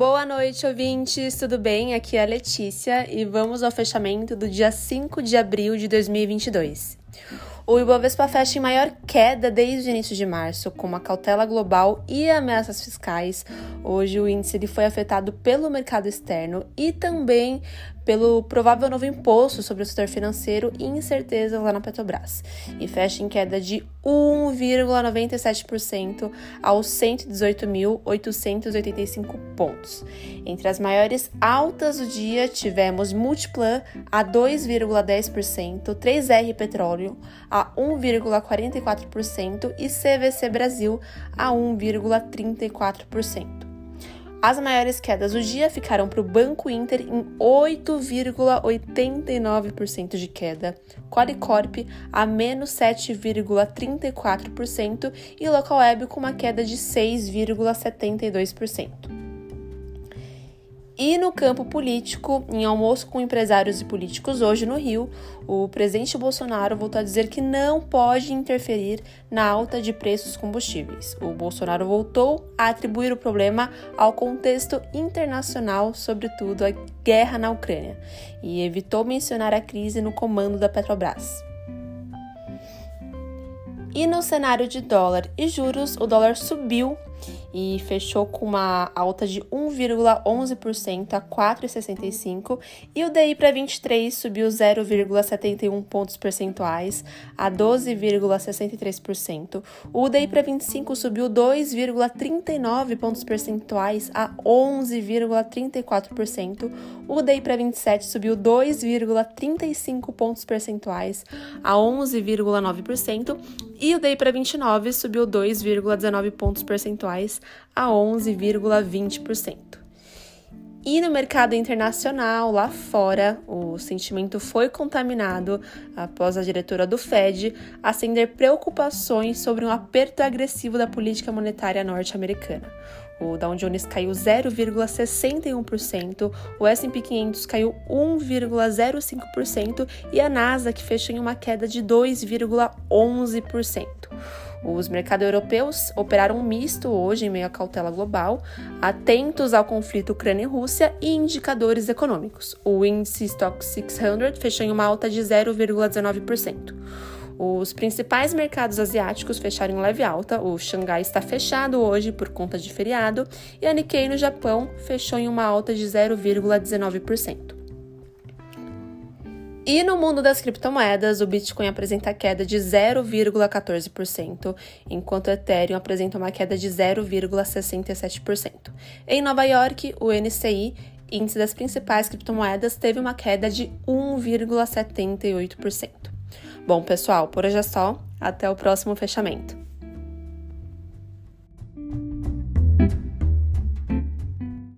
Boa noite, ouvintes, tudo bem? Aqui é a Letícia e vamos ao fechamento do dia 5 de abril de 2022. O Ibovespa fecha em maior queda desde o início de março, com uma cautela global e ameaças fiscais. Hoje o índice ele foi afetado pelo mercado externo e também pelo provável novo imposto sobre o setor financeiro e incerteza lá na Petrobras, e fecha em queda de 1,97% aos 118.885 pontos. Entre as maiores altas do dia, tivemos Multiplan a 2,10%, 3R Petróleo a 1,44% e CVC Brasil a 1,34%. As maiores quedas do dia ficaram para o Banco Inter em 8,89% de queda, Qualicorp a menos 7,34% e Localweb com uma queda de 6,72%. E no campo político, em almoço com empresários e políticos hoje no Rio, o presidente Bolsonaro voltou a dizer que não pode interferir na alta de preços combustíveis. O Bolsonaro voltou a atribuir o problema ao contexto internacional, sobretudo a guerra na Ucrânia, e evitou mencionar a crise no comando da Petrobras. E no cenário de dólar e juros, o dólar subiu e fechou com uma alta de 1,11% a 4,65 e o DI para 23 subiu 0,71 pontos percentuais a 12,63%. O DI para 25 subiu 2,39 pontos percentuais a 11,34%. O DI para 27 subiu 2,35 pontos percentuais a 11,9% e o DI para 29 subiu 2,19 pontos percentuais a 11,20%. E no mercado internacional, lá fora, o sentimento foi contaminado após a diretora do Fed acender preocupações sobre um aperto agressivo da política monetária norte-americana. O Dow Jones caiu 0,61%, o S&P 500 caiu 1,05% e a Nasdaq fechou em uma queda de 2,11%. Os mercados europeus operaram misto hoje em meio à cautela global, atentos ao conflito Ucrânia e Rússia e indicadores econômicos. O índice Stock 600 fechou em uma alta de 0,19%. Os principais mercados asiáticos fecharam em leve alta. O Xangai está fechado hoje por conta de feriado e a Nikkei no Japão fechou em uma alta de 0,19%. E no mundo das criptomoedas, o Bitcoin apresenta queda de 0,14%, enquanto o Ethereum apresenta uma queda de 0,67%. Em Nova York, o NCI, índice das principais criptomoedas, teve uma queda de 1,78%. Bom, pessoal, por hoje é só. Até o próximo fechamento.